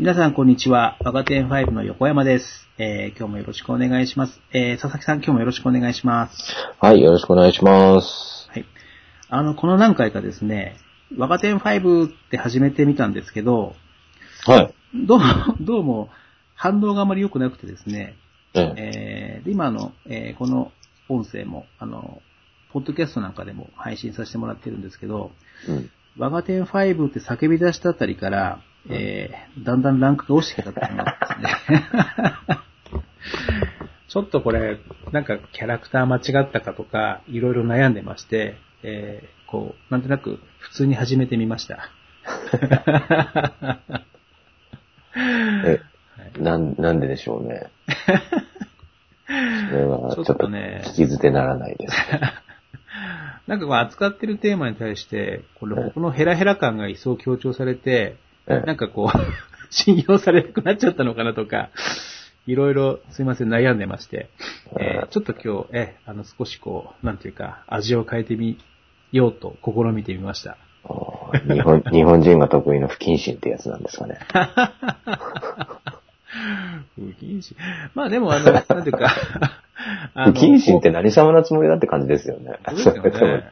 皆さん、こんにちは。若手5の横山です。えー、今日もよろしくお願いします。えー、佐々木さん、今日もよろしくお願いします。はい、よろしくお願いします。はい。あの、この何回かですね、若手5って始めてみたんですけど、はい。どうも、どうも、反応があまり良くなくてですね、えええー、で今あの、えーこの音声も、あの、ポッドキャストなんかでも配信させてもらってるんですけど、うん。我が店5って叫び出したあたりから、えー、だんだんランクが落ちてきたと思いますね。ちょっとこれ、なんかキャラクター間違ったかとか、いろいろ悩んでまして、えー、こう、なんとなく普通に始めてみました。え、なん、なんででしょうね。それは、ちょっととね聞き捨てならないです。なんかこう扱ってるテーマに対して、これ僕のヘラヘラ感が一層強調されて、えなんかこう、信用されなくなっちゃったのかなとか、いろいろすいません悩んでまして、えーちょっと今日、え、あの少しこう、なんていうか、味を変えてみようと試みてみました。日本、日本人が得意の不謹慎ってやつなんですかね。不謹慎。まあでもあの、なんていうか、不謹慎って何様のつもりだって感じですよね。そうですよね。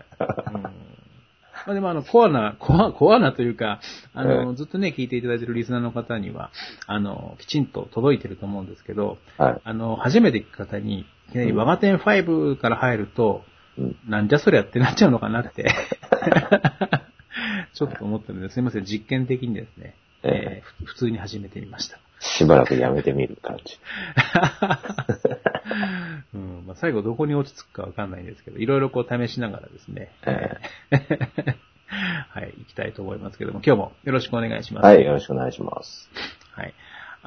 まあでもあの、コアな、コア、コアなというか、あの、ええずっとね、聞いていただいているリスナーの方には、あの、きちんと届いてると思うんですけど、はい。あの、初めて聞く方に、いきなりうん我が店5から入ると、うんなんじゃそりゃってなっちゃうのかなって、ちょっと思ったので、すいません、実験的にですね、ええーふ普通に始めてみました。しばらくやめてみる感じ。うんまあ、最後どこに落ち着くかわかんないんですけど、いろいろこう試しながらですね、え はい、行きたいと思いますけども、今日もよろしくお願いします。はい、よろしくお願いします。はい。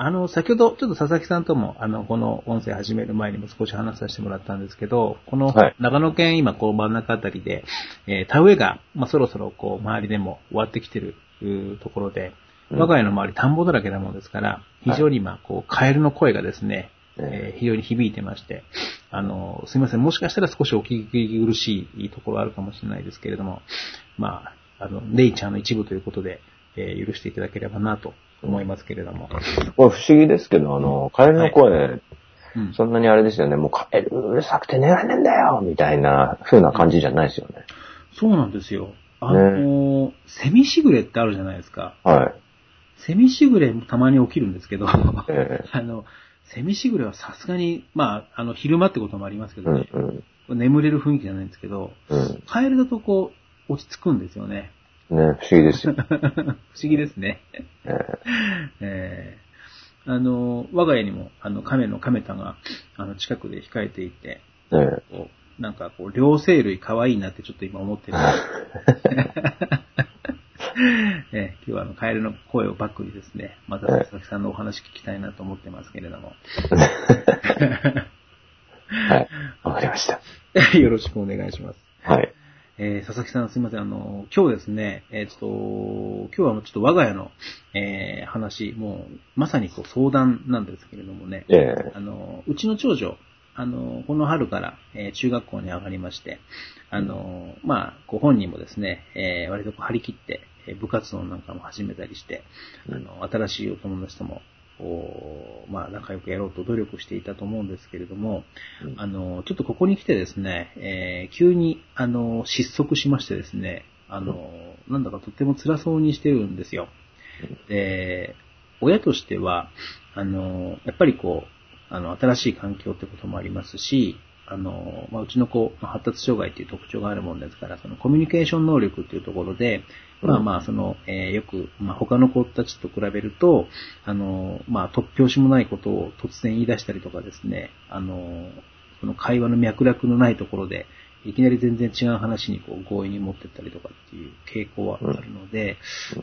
あの、先ほど、ちょっと佐々木さんとも、あの、この音声始める前にも少し話させてもらったんですけど、このはい、長野県今、こう、真ん中あたりで、えー田植えが、まあ、そろそろ、こう、周りでも終わってきてる、ところで、うん我が家の周り田んぼだらけなもんですから、非常に今、こう、カエルの声がですね、えー非常に響いてまして、あの、すいません、もしかしたら少しお聞き苦しいところあるかもしれないですけれども、まあ、あの、ネイチャーの一部ということで、えー許していただければなと思いますけれども。これ不思議ですけど、あの、カエルの声、うんそんなにあれですよね、もうカエルうるさくて寝られねえんだよみたいな風な感じじゃないですよね。そうなんですよ。あの、セミシグレってあるじゃないですか。はい。セミシグレもたまに起きるんですけど、え あの、セミシグレはさすがに、まあ、あの、昼間ってこともありますけえどね、うんうん。眠れる雰囲気じゃないんですけど、うん。カエルだとこう、落ち着くんですよね。ね、不思議ですよ。不思議ですね。ええー あの、我が家にも、あの、亀の亀田が、あの、近くで控えていて、ええこうなんかこう、両生類可愛いなってちょっと今思ってる。えー今日はあの、カエルの声をバックにですね、また佐々木さんのお話聞きたいなと思ってますけれども。はい。わかりました。よろしくお願いします。はい。えー佐々木さんすいません、あの、今日ですね、えーっと、今日はあのちょっと我が家の、えー話、もう、まさにこう相談なんですけれどもね、ええあの、うちの長女、あの、この春から、えー中学校に上がりまして、あの、まあ、ご本人もですね、えー割とこう張り切って、えー部活動なんかも始めたりして、あの、新しいお友達とも、おまあ、仲良くやろうと努力していたと思うんですけれども、うん。あの、ちょっとここに来てですね、えー急に、あの、失速しましてですね、あの、なんだかとっても辛そうにしてるんですよ。で、親としては、あの、やっぱりこう、あの、新しい環境ってこともありますし、あの、まあ、うちの子、まあ発達障害っていう特徴があるもんですから、そのコミュニケーション能力っていうところで、まあまあ、その、えーよく、まあ、他の子たちと比べると、あの、まあ、突拍子もないことを突然言い出したりとかですね、あの、その会話の脈絡のないところで、いきなり全然違う話にこう強引に持ってったりとかっていう傾向はあるので、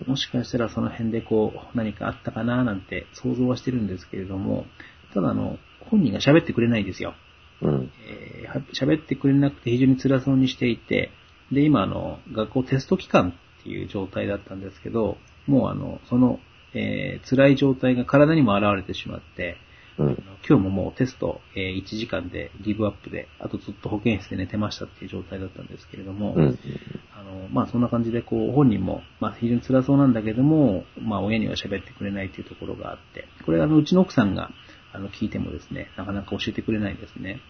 もしかしたらその辺でこう何かあったかななんて想像はしてるんですけれども、ただあの、本人が喋ってくれないんですよ。うん。えーは喋ってくれなくて非常に辛そうにしていて、で、今あの、学校テスト期間っていう状態だったんですけど、もうあの、その、えー辛い状態が体にも現れてしまって、うん。今日ももうテスト、えー1時間でギブアップで、あとずっと保健室で寝てましたっていう状態だったんですけれども、うん。あの、まあそんな感じで、こう、本人も、まあ非常に辛そうなんだけども、まあ親には喋ってくれないっていうところがあって、これあの、うちの奥さんが、あの、聞いてもですね、なかなか教えてくれないんですね。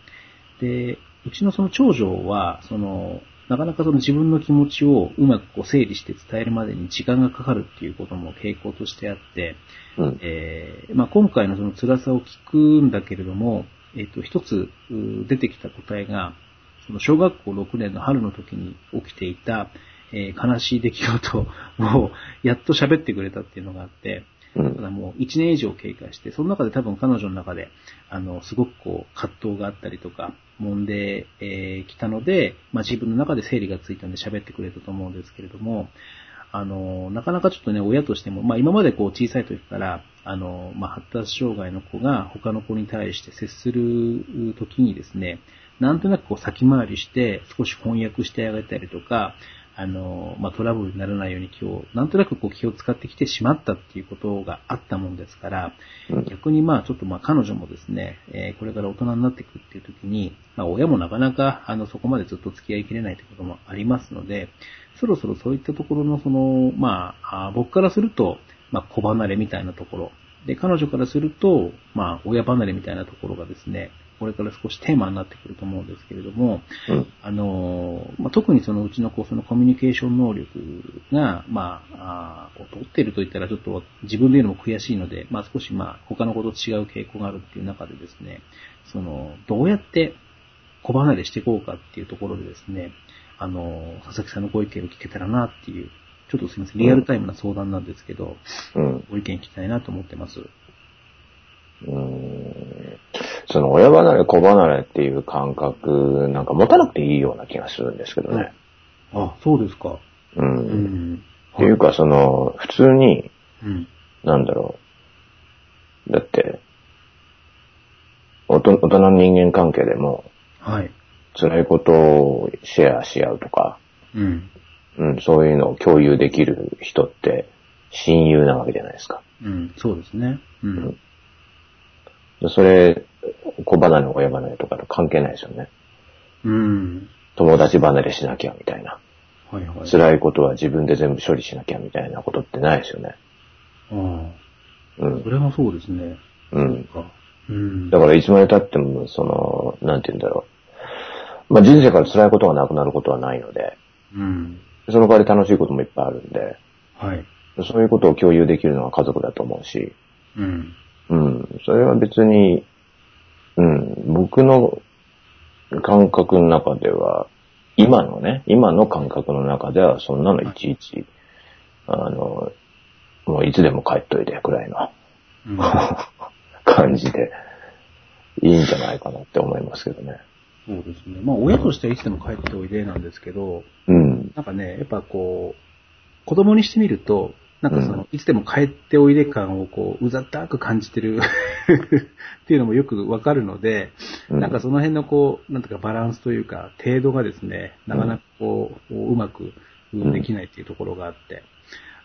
で、うちのその長女は、その、なかなかその自分の気持ちをうまくこう整理して伝えるまでに時間がかかるっていうことも傾向としてあって、うん。えーまあ、今回のその辛さを聞くんだけれども、えっ、と、一つう出てきた答えが、その小学校6年の春の時に起きていた、えー悲しい出来事をやっと喋ってくれたっていうのがあって、うん。ただもう1年以上経過して、その中で多分彼女の中で、あの、すごくこう、葛藤があったりとか、揉んでき、えー来たので、まあ自分の中で整理がついたんで喋ってくれたと思うんですけれども、あの、なかなかちょっとね、親としても、まあ今までこう小さい時から、あの、まあ発達障害の子が他の子に対して接する時にですね、なんとなくこう先回りして少し翻訳してあげたりとか、あの、まあ、トラブルにならないように今日、なんとなくこう気を使ってきてしまったっていうことがあったもんですから、うん。逆にまあちょっとまあ彼女もですね、えーこれから大人になっていくっていう時に、まあ親もなかなかあのそこまでずっと付き合いきれないということもありますので、そろそろそういったところのその、まあ、僕からすると、まあ子離れみたいなところ、で、彼女からすると、まあ親離れみたいなところがですね、これから少しテーマになってくると思うんですけれども、うん。あの、まあ、特にそのうちの子、そのコミュニケーション能力が、まあ、あー劣っていると言ったらちょっと自分で言うのも悔しいので、まあ、少しまあ、他の子と違う傾向があるっていう中でですね、その、どうやって子離れしていこうかっていうところでですね、あの、佐々木さんのご意見を聞けたらなっていう、ちょっとすみません、リアルタイムな相談なんですけど、うん。ご意見聞きたいなと思ってます。うーんその親離れ子離れっていう感覚なんか持たなくていいような気がするんですけどね。あ、そうですか。う。うんん。っていうか、その、普通に、うん。なんだろう。だって、大人の人間関係でも、はい。辛いことをシェアし合うとか、うん。うん、そういうのを共有できる人って親友なわけじゃないですか。うん。そうですね。うん。でそれ、子離れ親離れとかと関係ないですよね。うん。友達離れしなきゃみたいな。はいはい。辛いことは自分で全部処理しなきゃみたいなことってないですよね。ああ、うんそ。れもそうですね。うん。か。うん。だからいつまで経っても、その、なんて言うんだろう。まあ人生から辛いことがなくなることはないので、うん。その代わり楽しいこともいっぱいあるんで、はい。そういうことを共有できるのは家族だと思うし、うん。うん。それは別に、うん。僕の感覚の中では、今のね、今の感覚の中では、そんなのいちいち、あの、もういつでも帰っといてくらいのうん、感じで、いいんじゃないかなって思いますけどね。そうですね。まあ、親としてはいつでも帰っておいでなんですけど、うん。なんかね、やっぱこう、子供にしてみると、なんかその、うん。いつでも帰っておいで感をこう、うざったく感じてる っていうのもよくわかるので、うん。なんかその辺のこう、なんとかバランスというか、程度がですね、なかなかこう、うまくんできないっていうところがあって、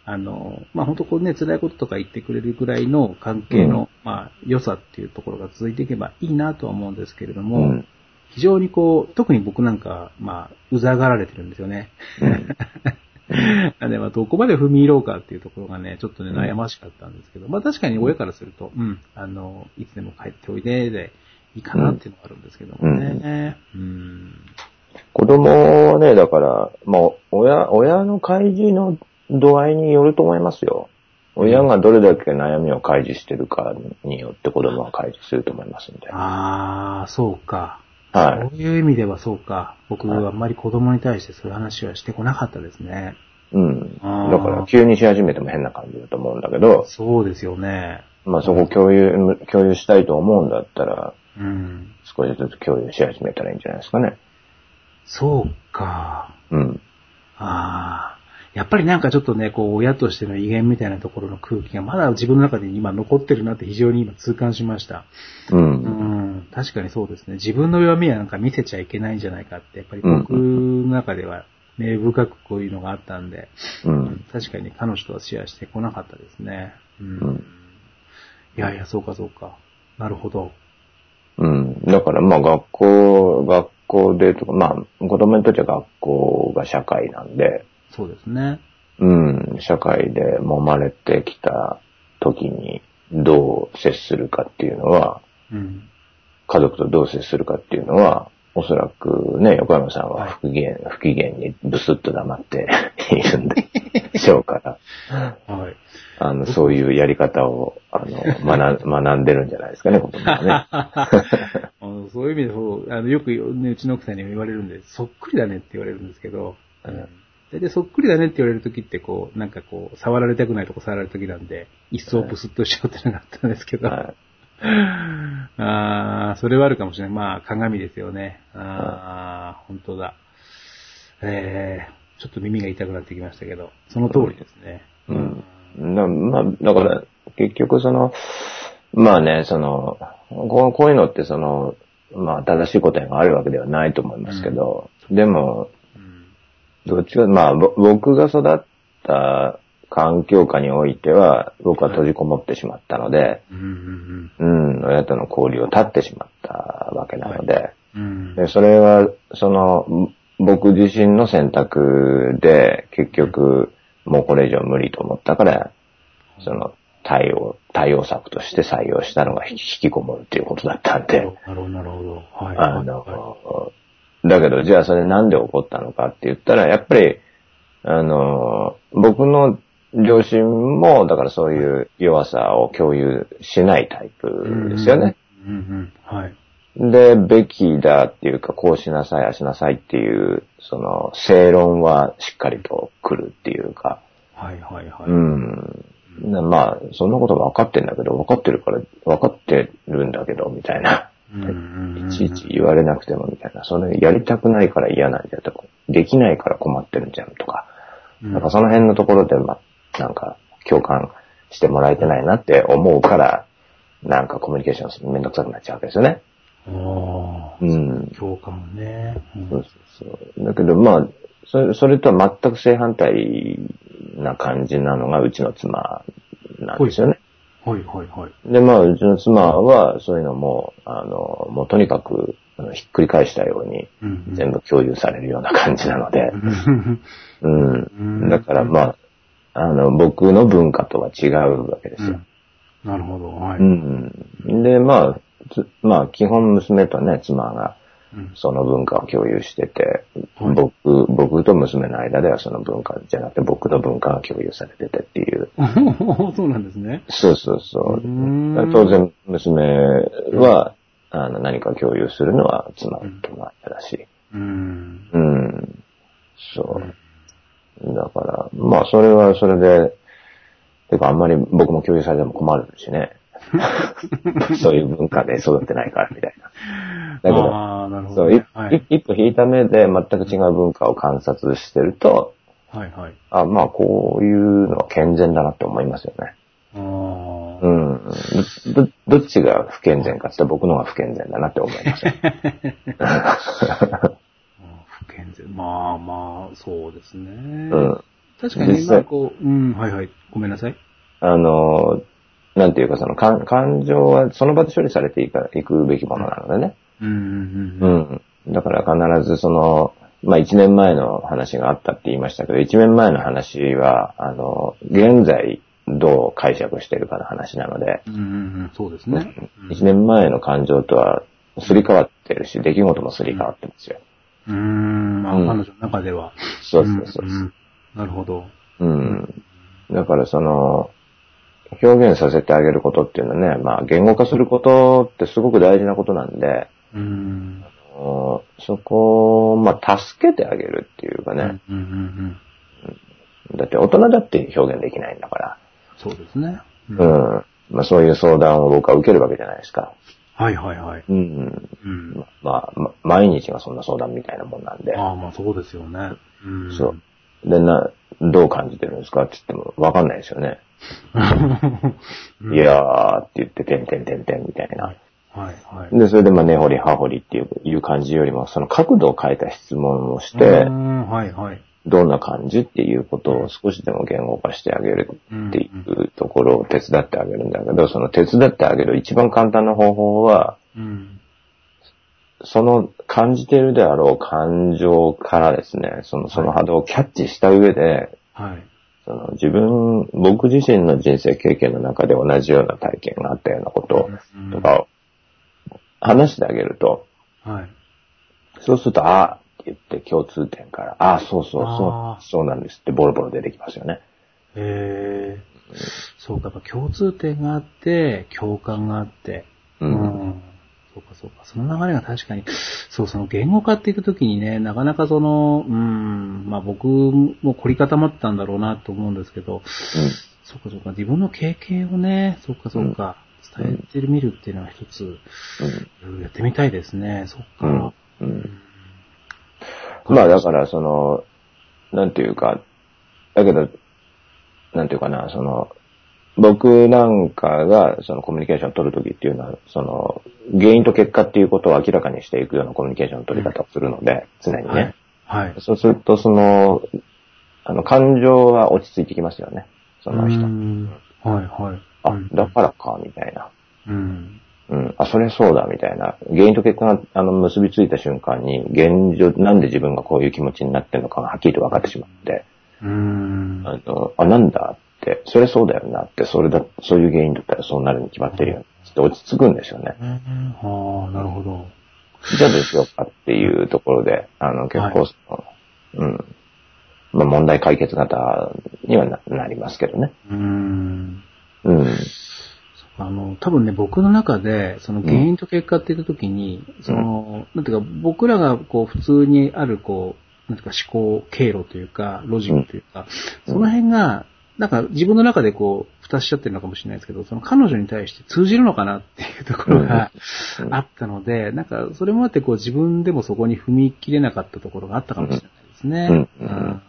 あの、まあ、本当こうね、辛いこととか言ってくれるぐらいの関係の、まあ、良さっていうところが続いていけばいいなとは思うんですけれども、うん非常にこう、特に僕なんか、まあ、うざがられてるんですよね。でまあ、どこまで踏み入ろうかっていうところがね、ちょっとね、悩ましかったんですけど、まあ確かに親からすると、うん、あの、いつでも帰っておいででいいかなっていうのがあるんですけどもね。うん。子供はね、だから、まあ、親、親の開示の度合いによると思いますよ。親がどれだけ悩みを開示してるかによって子供は開示すると思いますんで。ああ、そうか。はそういう意味ではそうか。僕、あんまり子供に対してそういう話はしてこなかったですね。い。うん。だから急にし始めても変な感じだと思うんだけど、そうですよね。まあそこ共有、共有したいと思うんだったら、うん。少しずつ共有し始めたらいいんじゃないですかね。そうか。うん。ああ。やっぱりなんかちょっとね、こう、親としての威厳みたいなところの空気がまだ自分の中で今残ってるなって非常に今痛感しました。う。うんん。確かにそうですね。自分の弱みはなんか見せちゃいけないんじゃないかって、やっぱり僕の中では明深くこういうのがあったんで、うん。確かに彼女とはシェアしてこなかったですね。うん。うんいやいや、そうかそうか。なるほど。うん。だからまあ学校、学校でとか、まあ子供にとっては学校が社会なんで、そうですね。うん、社会で揉まれてきた時にどう接するかっていうのは、うん。家族とどう接するかっていうのは、おそらくね、横山さんは不機嫌、不機嫌にブスッと黙って いるんでしょうから、はい。あの、そういうやり方を、あの、学ん 学んでるんじゃないですかね、子供はね。あのそういう意味でそう、あの、よく、ね、うちの奥さんにも言われるんで、そっくりだねって言われるんですけど、うん。大体そっくりだねって言われるときって、こう、なんかこう、触られたくないとこ触られるときなんで、一層ブスッとしちゃうってのがあったんですけど、はい ああ、それはあるかもしれない。まあ、鏡ですよね。ああ、本当だ。えー、ちょっと耳が痛くなってきましたけど、その通りですね。うん。なまあ、だから、結局その、まあね、その、こうこういうのってその、まあ、正しい答えがあるわけではないと思いますけど、でも、うん。どっちか、まあ、ぼ僕が育った環境下においては、僕は閉じこもってしまったので、うん、うん、うん、親との交流を断ってしまったわけなので、うん。でそれは、その、僕自身の選択で、結局、もうこれ以上無理と思ったから、その、対応、対応策として採用したのが引きこもるっていうことだったんで、なるほど、なるほど。はい。あはいの、だけど、じゃあそれなんで起こったのかって言ったら、やっぱり、あの、僕の両親も、だからそういう弱さを共有しないタイプですよね。。うん、うん、はい。で、べきだっていうか、こうしなさい、ああしなさいっていう、その、正論はしっかりと来るっていうか、はい、はい、はい。うん。なまあ、そんなこと分かってんだけど、分かってるから、分かってるんだけど、みたいな。いちいち言われなくてもみたいな。それやりたくないから嫌なんじゃとか、できないから困ってるんじゃんとか。うん、なんかその辺のところで、まあ、なんか共感してもらえてないなって思うから、なんかコミュニケーションめんどくさくなっちゃうわけですよね。ああ、うん。共感ね。うんそうそうそう。だけどまあ、それそれとは全く正反対な感じなのがうちの妻なんですよね。はい、はい、はい。で、まあ、うちの妻はそういうのも、あの、もうとにかく、あのひっくり返したように、全部共有されるような感じなので、うんうん。だからまあ、あの、僕の文化とは違うわけですよ。なるほど、はい。うん。で、まあ、つまあ、基本娘とね、妻がうんその文化を共有してて、はい僕、僕と娘の間ではその文化じゃなくて僕の文化が共有されててっていう。そうなんですね。そうそうそうーん当然、娘は、あの、何か共有するのは妻との間だし。うん。うん。そう。だから、まあ、それはそれで、てか、あんまり僕も共有されても困るしね。そういう文化で育ってないから、みたいな。だけど、ああ、なるほどそう。はい。一歩引いた目で全く違う文化を観察してると、はい、はい。あまあ、こういうのは健全だなって思いますよね。ああ。うん。ど、どどっちが不健全かって言ったら僕の方が不健全だなって思います あ、そうですね。うん。確かに、実際まあこう、うん、はいはい。ごめんなさい。あの、なんていうかその感感情はその場で処理されていかいくべきものなのでね。うん、うん、ううん。ん。だから必ずその、まあ一年前の話があったって言いましたけど、一年前の話は、あの、現在どう解釈してるかの話なので、うん、うん、うん、そうですね。一年前の感情とはすり替わってるし、出来事もすり替わってますよ。うーん、まあ、うん彼女の中では。そうそうそう。んんなるほど。うん。だからその、表現させてあげることっていうのはね、まあ言語化することってすごく大事なことなんで、うん。あのそこを、まあ助けてあげるっていうかね、うん、うん、うん。だって大人だって表現できないんだから、そうですね。ううん。まあそういう相談を僕は受けるわけじゃないですか。はい、はい、はい。うん。うん。まあ、ま毎日がそんな相談みたいなもんなんで、ああ、まあそうですよね。うん。そう。で、な、どう感じてるんですかって言ってもわかんないですよね。うんいやーって言って、てんてんてんてんみたいな。はい、はい。で、それでまあ根掘り葉掘りっていういう感じよりも、その角度を変えた質問をしてう、んはい、はい。どんな感じっていうことを少しでも言語化してあげるっていうとこころを手伝ってあげるんだけど、その手伝ってあげる一番簡単な方法は、うん。その感じているであろう感情からですね、その、その波動をキャッチした上で、はい。その自分、僕自身の人生経験の中で同じような体験があったようなことうんとかを話してあげると、はい。そうすると、あ言って共通点から、ああ、そうそう、あそう、そうなんですってボロボロ出てきますよね。へえ。そうか、やっぱ共通点があって、共感があって。うんそうか、そうか。その流れが確かに、そう、その言語化っていくときにね、なかなかその、うん、まあ僕も凝り固まってたんだろうなと思うんですけど、そうか、そうか。自分の経験をね、そうか、そうか。伝えてみるっていうのは一つ、うんやってみたいですね。そっか。うんうんまあだから、その、なんていうか、だけど、なんていうかな、その、僕なんかがそのコミュニケーションを取るときっていうのは、その、原因と結果っていうことを明らかにしていくようなコミュニケーションの取り方をするので、常にね。はい。はい。そうすると、その、あの、感情は落ち着いてきますよね。その人う。んはい、はい。あうん、だからか、みたいな。うん。うん。あ、それそうだ、みたいな。原因と結果が、あの、結びついた瞬間に、現状、なんで自分がこういう気持ちになってるのかがはっきりと分かってしまって、うん。あの、あ、なんだって、それそうだよなって、それだ、そういう原因だったらそうなるに決まってるよね。って落ち着くんですよね。ああ、なるほど。じゃあどうしようかっていうところで、あの、結構その、うん。まあ、問題解決型にはななりますけどね。うん。うん。あの、多分ね、僕の中で、その原因と結果って言った時に、その、なんていうか、僕らがこう、普通にあるこう、なんていうか思考経路というか、ロジックというか、うん。その辺が、なんか自分の中でこう、蓋しちゃってるのかもしれないですけど、その彼女に対して通じるのかなっていうところがうん。あったので、なんかそれもあってこう自分でもそこに踏み切れなかったところがあったかもしれないですね。うん。うん。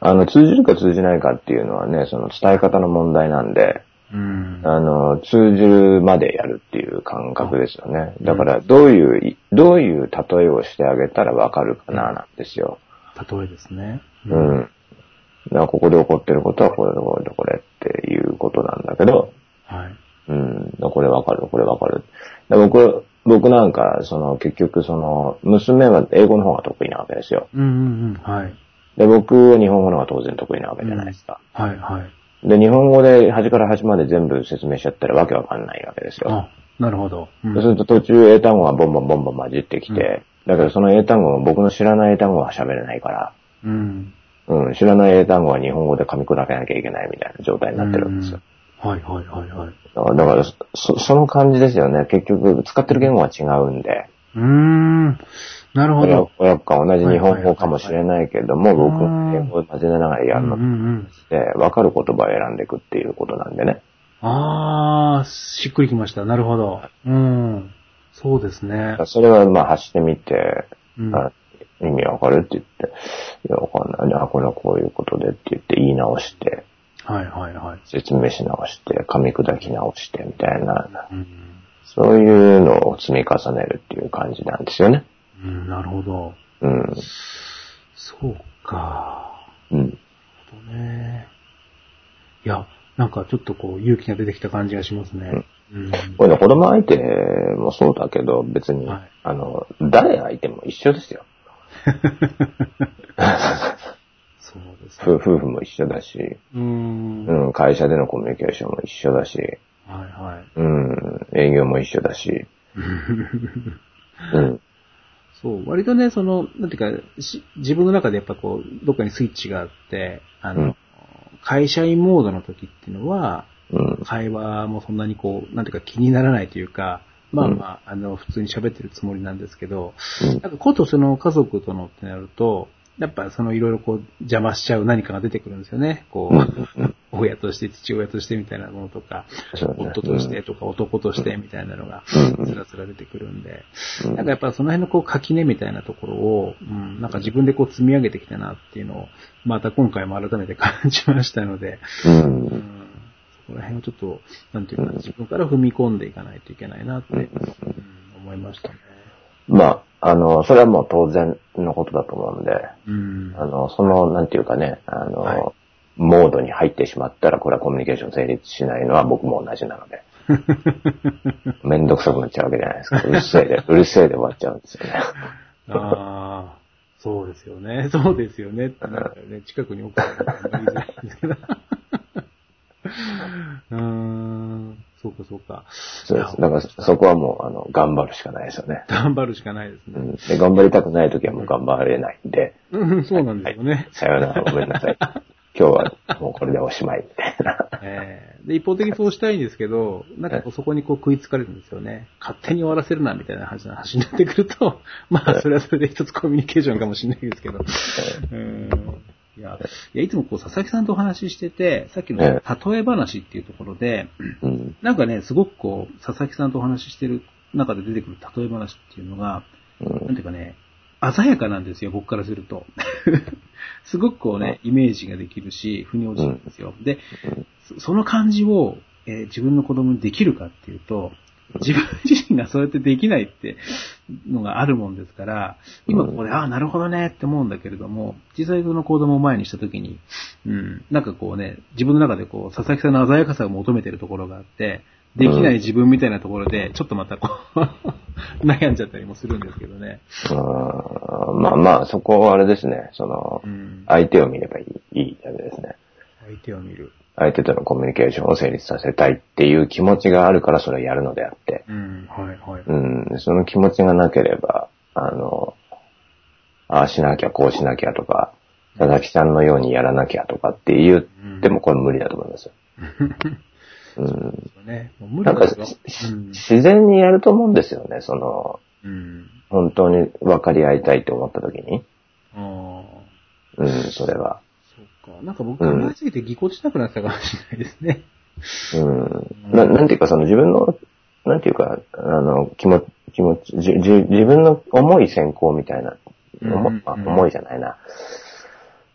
あの、通じるか通じないかっていうのはね、その伝え方の問題なんで、うん。あの、通じるまでやるっていう感覚ですよね。だから、どういう、どういう例えをしてあげたらわかるかな、なんですよ。例えですね。うん。だからここで起こってることはこれとこれとこれっていうことなんだけど、はい。うん。これわかる、これわかる。で僕、僕なんか、その、結局、その、娘は英語の方が得意なわけですよ。うんうんうん。はい。で、僕は日本語の方が当然得意なわけじゃないですか。はいはい。で、日本語で端から端まで全部説明しちゃったらわけわかんないわけですよ。あ、なるほど。うんそうすると途中英単語がボンボンボンボン混じってきて、だけどその英単語も僕の知らない英単語は喋れないから、うん。うん、知らない英単語は日本語で噛み砕けなきゃいけないみたいな状態になってるんですよ。はいはいはいはい。だからだからそ、その感じですよね。結局、使ってる言語は違うんで、うーん。なるほ親ど。親か同じ日本語かもしれないけども、僕の英語を混ぜながらやるので、わかる言葉を選んでいくっていうことなんでね。ああ、しっくりきました。なるほど。うん。そうですね。それはまあ発してみて、うんあ意味わかるって言って、いや、わかんないね。あ、これはこういうことでって言って言い直して、はいはいはい。説明し直して、噛み砕き直してみたいな、うん。そういうのを積み重ねるっていう感じなんですよね。うん、なるほど。うん。そうか。うん。なるほどね。いや、なんかちょっとこう勇気が出てきた感じがしますね。うん。これね、子供相手もそうだけど、別に、はいあの、誰相手も一緒ですよ。そうです夫夫婦も一緒だし、うーん。うん、会社でのコミュニケーションも一緒だし、はいはい。うん、営業も一緒だし、うん、そう、割とね、その、なんていうか、し自分の中でやっぱこう、どっかにスイッチがあって、あの、うん。会社員モードの時っていうのは、うん、会話もそんなにこう、なんていうか気にならないというか、まあまあ、あの、普通に喋ってるつもりなんですけど、うん。なんかことその家族とのってなると、やっぱそのいろいろこう邪魔しちゃう何かが出てくるんですよね。こうん。う、親として父親としてみたいなものとか、夫としてとか男としてみたいなのがうんつらつら出てくるんで、うん。なんかやっぱその辺のこう垣根みたいなところを、うん、なんか自分でこう積み上げてきたなっていうのを、また今回も改めて感じましたので、う、うんん、そこら辺をちょっと、なんていうか、自分から踏み込んでいかないといけないなって、うん思いましたね。まあ、あの、それはもう当然のことだと思うんで、うん。あの、その、なんていうかね、あの、はいモードに入ってしまったら、これはコミュニケーション成立しないのは僕も同じなので。めんどくさくなっちゃうわけじゃないですか。うるせえで、うるせえで終わっちゃうんですよね。ああ、そうですよね。そうですよね。ね、近くに置くから言いんですけど。うーん、そうかそうか。そうです。だからそこはもう、あの、頑張るしかないですよね。頑張るしかないですね。うん、で頑張りたくない時はもう頑張れないんで、うん、そうなんですよね。さようなら、ごめんなさい。今日はもうこれでおしまい、みたいな。えーで、一方的にそうしたいんですけど、なんかそこにこう食いつかれるんですよね。勝手に終わらせるな、みたいな話話になってくると、まあ、それはそれで一つコミュニケーションかもしれないですけど。うんいや、いや、いつもこう、佐々木さんとお話ししてて、さっきのえ例え話っていうところで、うん。なんかね、すごくこう、佐々木さんとお話ししてる中で出てくる例え話っていうのが、うんなんていうかね、鮮やかなんですよ、僕からすると。すごくこうね、イメージができるし、腑に落ちるんですよ。で、そその感じを、えー自分の子供にできるかっていうと、自分自身がそうやってできないってのがあるもんですから、今ここで、ああ、なるほどねって思うんだけれども、実際その子供を前にした時に、うん、なんかこうね、自分の中でこう、佐々木さんの鮮やかさを求めてるところがあって、できない自分みたいなところで、ちょっとまたこう、悩んじゃったりもするんですけどね。あーまあまあ、そこはあれですね。そのう、ん。相手を見ればいいいいだけですね。相手を見る。相手とのコミュニケーションを成立させたいっていう気持ちがあるからそれをやるのであって、うん、はい、はい。うん、その気持ちがなければ、あの、ああしなきゃこうしなきゃとか、佐々木さんのようにやらなきゃとかって言ってもこれ無理だと思いますよ。うん、ね、なんか理ですよ。し自然にやると思うんですよね、その、うん。うん。本当に分かり合いたいと思った時に。ああ。うん、それは。そっか。なんか僕考えすぎてぎこちなくなってたかもしれないですね。うん。ななんていうか、その自分の、なんていうか、あの、気持ち、気持ち、じじ自分の思い先行みたいな、思いじゃないな。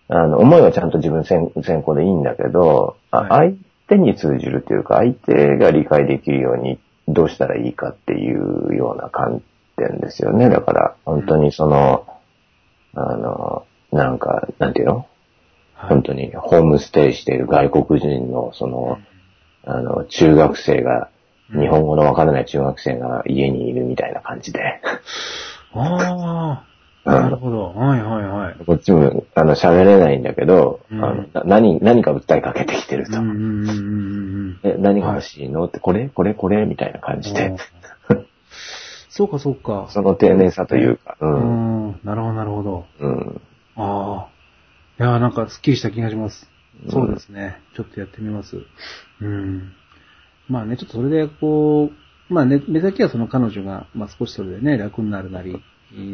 あの、思いはちゃんと自分先先行でいいんだけど、あは相手に通じるっていうか、相手が理解できるようにどうしたらいいかっていうような観点ですよね。だから、本当にその、あの、なんか、なんていうの？はい。本当にホームステイしている外国人の、その、あの、中学生が、日本語のわからない中学生が家にいるみたいな感じで、ああ。なるほど。はいはいはい。こっちも、あの、喋れないんだけど、うんあのな何、何か訴えかけてきてると。うんうんうんうん何が欲しいのって、これ？これ？これ？みたいな感じで、そうかそうか。その丁寧さというか、う。うんん。なるほどなるほど。うん。ああ。いやーなんかスッキリした気がします。そうですね。ちょっとやってみます。うん。まあね、ちょっとそれでこう、まあね、目先はその彼女が、まあ少しそれでね、楽になるなり、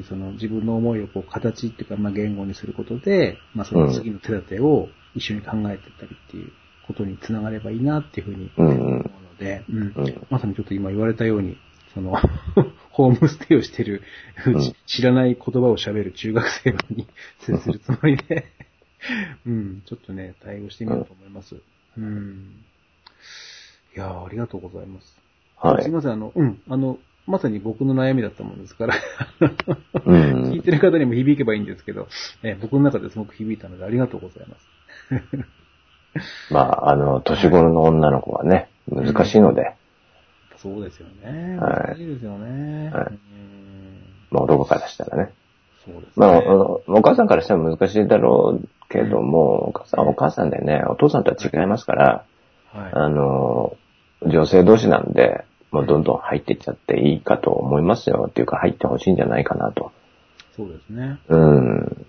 その自分の思いをこう形っていうか、まあ言語にすることで、まあその次の手立てを一緒に考えていったりっていうことにつながればいいなっていうふうにうん思うので、うんうんまさにちょっと今言われたように、その、ホームステイをしてる、ん知らない言葉を喋る中学生に接するつもりで、うん、ちょっとね、対応してみようと思います。うん。いやーありがとうございます。はい。すいません、あの、うん、あの、まさに僕の悩みだったもんですから、うん聞いてる方にも響けばいいんですけど、ね、僕の中ですごく響いたのでありがとうございます。まあ、あの、年頃の女の子はね、難しいので、そうですよね。はい難しいですよね。はいうんまあ、男からしたらね。そうですね。まあ、お母さんからしたら難しいだろうけども、お母さんはお母さんでね、お父さんとは違いますから、はい。あの、女性同士なんで、もうどんどん入っていっちゃっていいかと思いますよ。っていうか入ってほしいんじゃないかなと。そうですね。うん。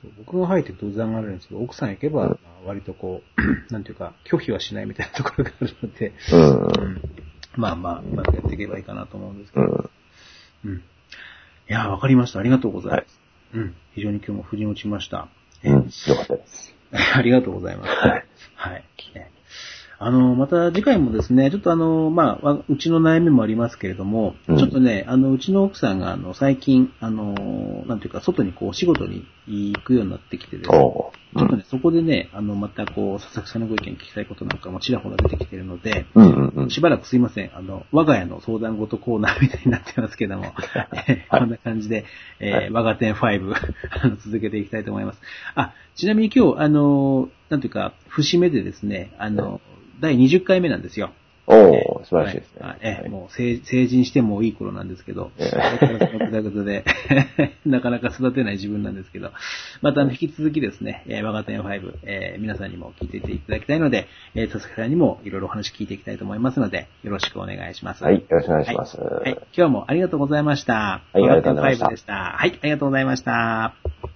そう僕が入って独断があるんですけど、奥さん行けば、まあ割とこう、なんていうか、拒否はしないみたいなところがあるので、うん。まあまあ、うまくやっていけばいいかなと思うんですけど。うん。うん。いやー、わかりました。ありがとうございます。うん。非常に今日も振り落ちました。えうん。よかったです。ありがとうございます。はい。はい。ねあの、また次回もですね、ちょっとあの、まあ、わうちの悩みもありますけれども、うんちょっとね、あの、うちの奥さんが、あの、最近、あの、なんていうか、外にこう、お仕事に行くようになってきてですね、おう。ちょっとね、そこでね、あの、またこう、佐々木さんのご意見聞きたいことなんかもちらほら出てきているので、うんうんうん。しばらくすいません。あの、我が家の相談事コーナーみたいになってますけども、え ー こんな感じで、えーはい我が店5、あの続けていきたいと思います。あ、ちなみに今日、あの、なんていうか、節目でですね、あの、第20回目なんですよ。おー、素晴らしいですね。はいええもう成成人してもいい頃なんですけど、ぐだぐだで、なかなか育てない自分なんですけど、また引き続きですね、えー、我が店5、えー皆さんにも聞いていていただきたいので、えー、佐々木さんにもいろいろお話聞いていきたいと思いますので、よろしくお願いします。はい、よろしくお願いします。はい。はい今日もありがとうございました。はいありがとうございました我が店5でした。はい、ありがとうございました。